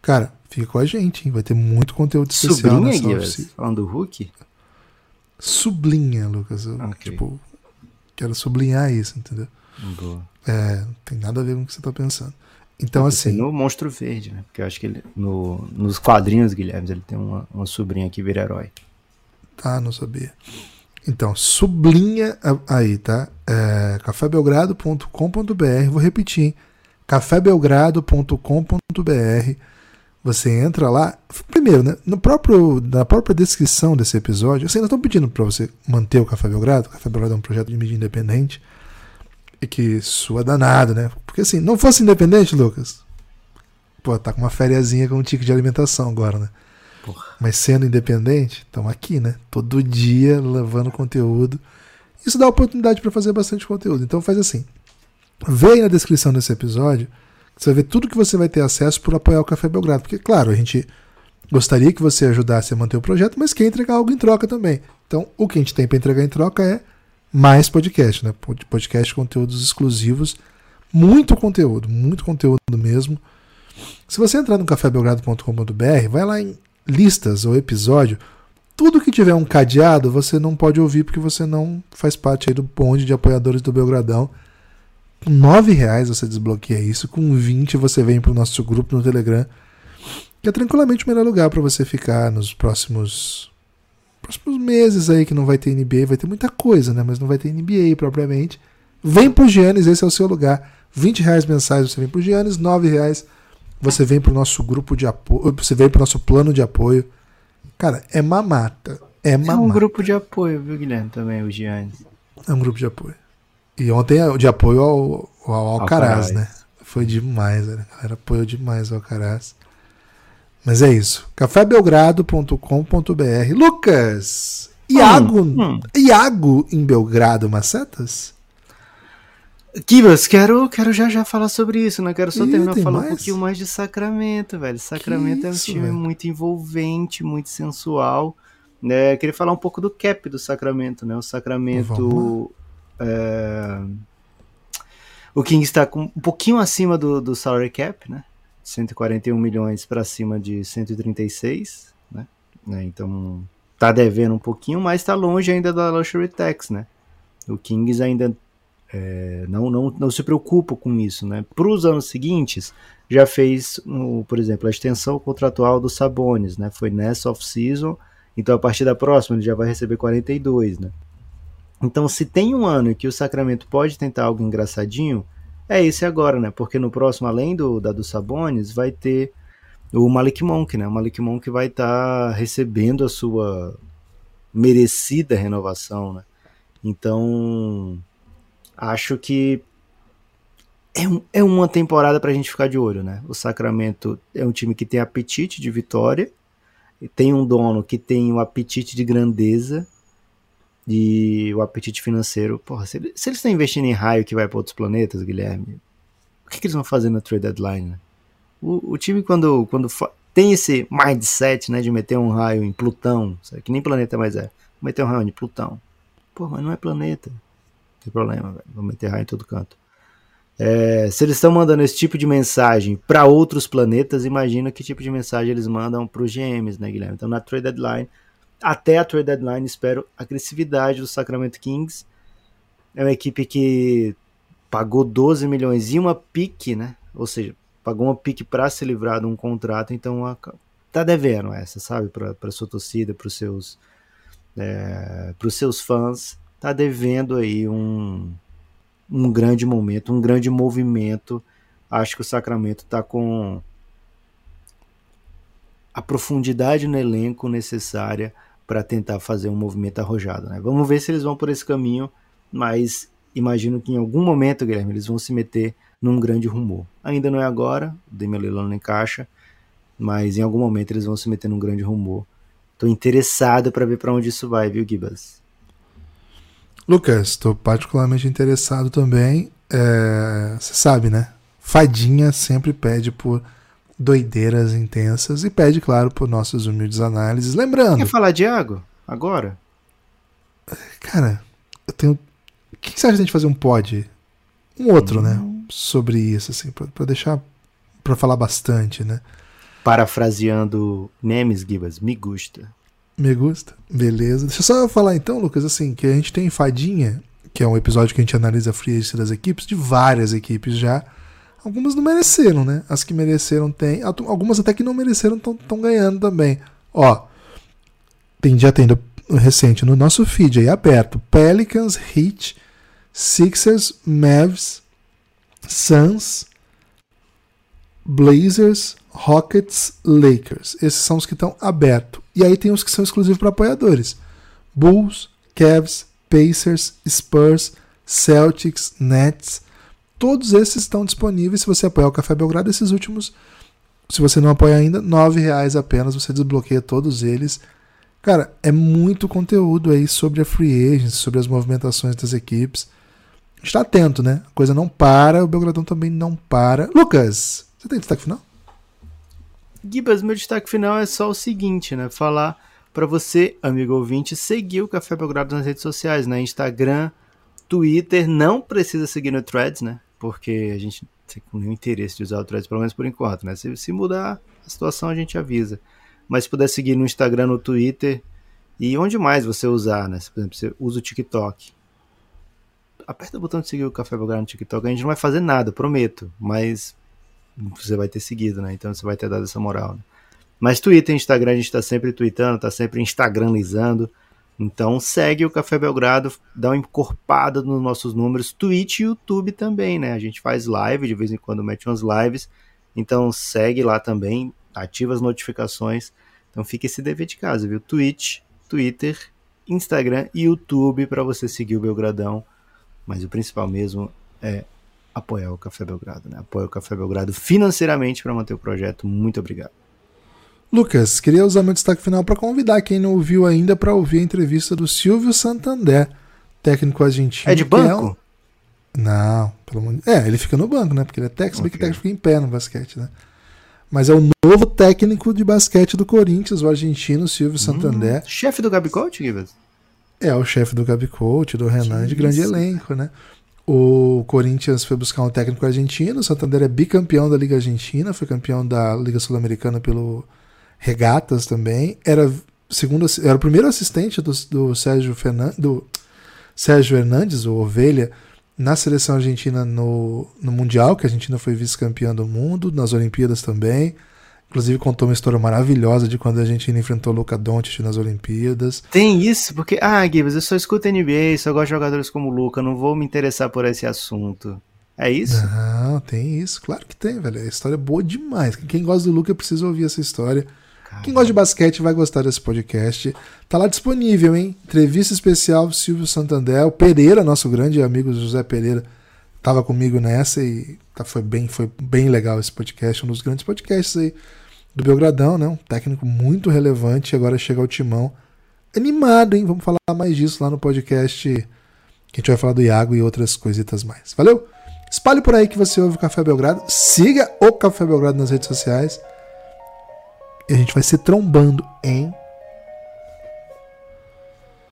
Cara, fica com a gente, hein? vai ter muito conteúdo especial sublinha, nessa Guivas? Falando do Hulk? Sublinha, Lucas. Eu, okay. Tipo, quero sublinhar isso, entendeu? Boa. É, não tem nada a ver com o que você tá pensando. Então, assim. No Monstro Verde, né? Porque eu acho que ele, no, nos quadrinhos, Guilherme, ele tem uma, uma sobrinha que vira herói. Ah, não sabia. Então, sublinha aí, tá? É, cafébelgrado.com.br. Vou repetir, hein? cafébelgrado.com.br. Você entra lá. Primeiro, né? No próprio, na própria descrição desse episódio, assim, nós estamos pedindo para você manter o Café Belgrado. O Café Belgrado é um projeto de mídia independente e que sua danado, né? Porque assim, não fosse independente, Lucas. Pô, tá com uma fériazinha com um tique de alimentação agora, né? Porra. Mas sendo independente, estamos aqui, né? Todo dia levando conteúdo. Isso dá oportunidade para fazer bastante conteúdo. Então faz assim. Vê aí na descrição desse episódio. Você vai ver tudo que você vai ter acesso por apoiar o Café Belgrado. Porque, claro, a gente gostaria que você ajudasse a manter o projeto, mas quer entregar algo em troca também. Então, o que a gente tem para entregar em troca é mais podcast, né? Podcast, conteúdos exclusivos. Muito conteúdo, muito conteúdo mesmo. Se você entrar no cafébelgrado.com.br, vai lá em listas ou episódio. Tudo que tiver um cadeado, você não pode ouvir porque você não faz parte aí do bonde de apoiadores do Belgradão. Com R$ reais você desbloqueia isso, com 20 você vem para o nosso grupo no Telegram, que é tranquilamente o melhor lugar para você ficar nos próximos próximos meses aí que não vai ter NBA, vai ter muita coisa, né? Mas não vai ter NBA propriamente. Vem pro Giannis, esse é o seu lugar. 20 reais mensais você vem pro Giannis, 9 reais você vem pro nosso grupo de apoio, você vem pro nosso plano de apoio. Cara, é mamata. É mamata. É um grupo de apoio, viu, Guilherme, também, o Giannis. É um grupo de apoio. E ontem de apoio ao, ao Alcaraz, Alcaraz, né? Foi demais, né? A galera apoiou demais o Alcaraz. Mas é isso. cafébelgrado.com.br. Lucas! Iago, hum, hum. Iago em Belgrado, Macetas? Kivas, quero, quero já já falar sobre isso, né? Quero só Ih, terminar falando um pouquinho mais de Sacramento, velho. Sacramento é um time velho? muito envolvente, muito sensual. Né? Queria falar um pouco do cap do Sacramento, né? O Sacramento. É... O King está com, um pouquinho acima do, do salary cap, né? 141 milhões para cima de 136, né? né? Então tá devendo um pouquinho, mas está longe ainda da luxury tax, né? O Kings ainda é, não, não, não se preocupa com isso, né? Para os anos seguintes, já fez, por exemplo, a extensão contratual dos Sabones, né? Foi nessa off-season, então a partir da próxima ele já vai receber 42, né? Então, se tem um ano que o Sacramento pode tentar algo engraçadinho, é esse agora, né? Porque no próximo, além do da dos Sabones, vai ter o Malik Monk, né? O Malik Monk vai estar tá recebendo a sua merecida renovação, né? Então, acho que é, é uma temporada para a gente ficar de olho, né? O Sacramento é um time que tem apetite de vitória, tem um dono que tem o apetite de grandeza e o apetite financeiro. Porra, se, se eles estão investindo em raio que vai para outros planetas, Guilherme, o que, que, eles vão fazer na trade deadline? Né? O, o, time, quando, quando tem esse mindset né, de meter um raio em Plutão, sabe, que nem planeta mais é, meter um raio em Plutão. Pô, mas não é planeta. Não tem problema, velho. Vou meter raio em todo canto. É, se eles estão mandando esse tipo de mensagem para outros planetas, imagina que tipo de mensagem eles mandam para os GMs, né, Guilherme? Então, na trade deadline, até a trade deadline, espero agressividade do Sacramento Kings. É uma equipe que pagou 12 milhões e uma pique, né? Ou seja, pagou uma pique para se livrar de um contrato, então a, tá devendo essa, sabe? Para sua torcida, para os seus, é, seus fãs, tá devendo aí um, um grande momento, um grande movimento. Acho que o Sacramento está com a profundidade no elenco necessária para tentar fazer um movimento arrojado. Né? Vamos ver se eles vão por esse caminho, mas imagino que em algum momento, Guilherme, eles vão se meter num grande rumor. Ainda não é agora, o Damian não encaixa, mas em algum momento eles vão se meter num grande rumor. Estou interessado para ver para onde isso vai, viu, Gibas? Lucas, estou particularmente interessado também. É, você sabe, né? Fadinha sempre pede por doideiras intensas e pede, claro, por nossas humildes análises. Lembrando. Quer falar de água? Agora? Cara, eu tenho. O que você acha de a gente fazer um pod? Um outro, né? hum. né? Sobre isso, assim, pra, pra deixar. pra falar bastante, né? Parafraseando Nemes Gibas, me gusta. Me gusta. Beleza. Deixa eu só falar então, Lucas, assim, que a gente tem Fadinha, que é um episódio que a gente analisa a free das equipes, de várias equipes já. Algumas não mereceram, né? As que mereceram tem. Algumas até que não mereceram estão ganhando também. Ó, tem, já tem do, recente no nosso feed aí aberto: Pelicans, Heat, Sixers, Mavs, Suns, Blazers, Rockets, Lakers. Esses são os que estão abertos. E aí tem os que são exclusivos para apoiadores: Bulls, Cavs, Pacers, Spurs, Celtics, Nets. Todos esses estão disponíveis se você apoiar o Café Belgrado. Esses últimos, se você não apoia ainda, R$ reais apenas. Você desbloqueia todos eles. Cara, é muito conteúdo aí sobre a free agency, sobre as movimentações das equipes. Está atento, né? A coisa não para, o Belgradão também não para. Lucas, você tem destaque final? Gibas, meu destaque final é só o seguinte, né? Falar para você, amigo ouvinte, seguir o Café Belgrado nas redes sociais, né? Instagram, Twitter, não precisa seguir no Threads, né? Porque a gente tem nenhum interesse de usar o Threads, pelo menos por enquanto, né? Se, se mudar a situação, a gente avisa. Mas se puder seguir no Instagram, no Twitter e onde mais você usar, né? Por exemplo, você usa o TikTok. Aperta o botão de seguir o Café Belgrado no TikTok. A gente não vai fazer nada, prometo. Mas você vai ter seguido, né? Então você vai ter dado essa moral. Né? Mas Twitter e Instagram a gente está sempre tweetando, está sempre Instagramizando. Então segue o Café Belgrado, dá uma encorpada nos nossos números, Twitch e YouTube também, né? A gente faz live, de vez em quando mete umas lives. Então segue lá também, ativa as notificações. Então fica esse dever de casa, viu? Twitch, Twitter, Instagram e YouTube para você seguir o Belgradão. Mas o principal mesmo é apoiar o Café Belgrado, né? Apoia o Café Belgrado financeiramente para manter o projeto. Muito obrigado. Lucas, queria usar meu destaque final para convidar quem não ouviu ainda para ouvir a entrevista do Silvio Santander, técnico argentino. É de banco? É um... Não, pelo amor de... É, ele fica no banco, né? Porque ele é técnico, okay. que técnico fica em pé no basquete, né? Mas é o novo técnico de basquete do Corinthians, o argentino Silvio hum, Santander. Chefe do Gabi Coach, Gibas? É, o chefe do Gabi Coach, do Renan, de grande elenco, né? O Corinthians foi buscar um técnico argentino. O Santander é bicampeão da Liga Argentina, foi campeão da Liga Sul-Americana pelo Regatas também. Era, segundo, era o primeiro assistente do, do Sérgio Fernandes, do Sérgio Hernandes, o Ovelha, na seleção argentina no, no Mundial, que a Argentina foi vice-campeã do mundo, nas Olimpíadas também. Inclusive contou uma história maravilhosa de quando a Argentina enfrentou o Luca Doncic nas Olimpíadas. Tem isso? Porque, ah, Gibbs, eu só escuto NBA, só gosto de jogadores como o Luca, não vou me interessar por esse assunto. É isso? Não, tem isso. Claro que tem, velho. A história é boa demais. Quem gosta do Luca precisa ouvir essa história. Quem gosta de basquete vai gostar desse podcast. Tá lá disponível, hein? Entrevista especial Silvio Santander. O Pereira, nosso grande amigo José Pereira, tava comigo nessa e tá, foi, bem, foi bem legal esse podcast. Um dos grandes podcasts aí do Belgradão, né? Um técnico muito relevante. Agora chega ao timão. Animado, hein? Vamos falar mais disso lá no podcast. Que a gente vai falar do Iago e outras coisitas mais. Valeu? Espalhe por aí que você ouve o Café Belgrado. Siga o Café Belgrado nas redes sociais. E a gente vai se trombando em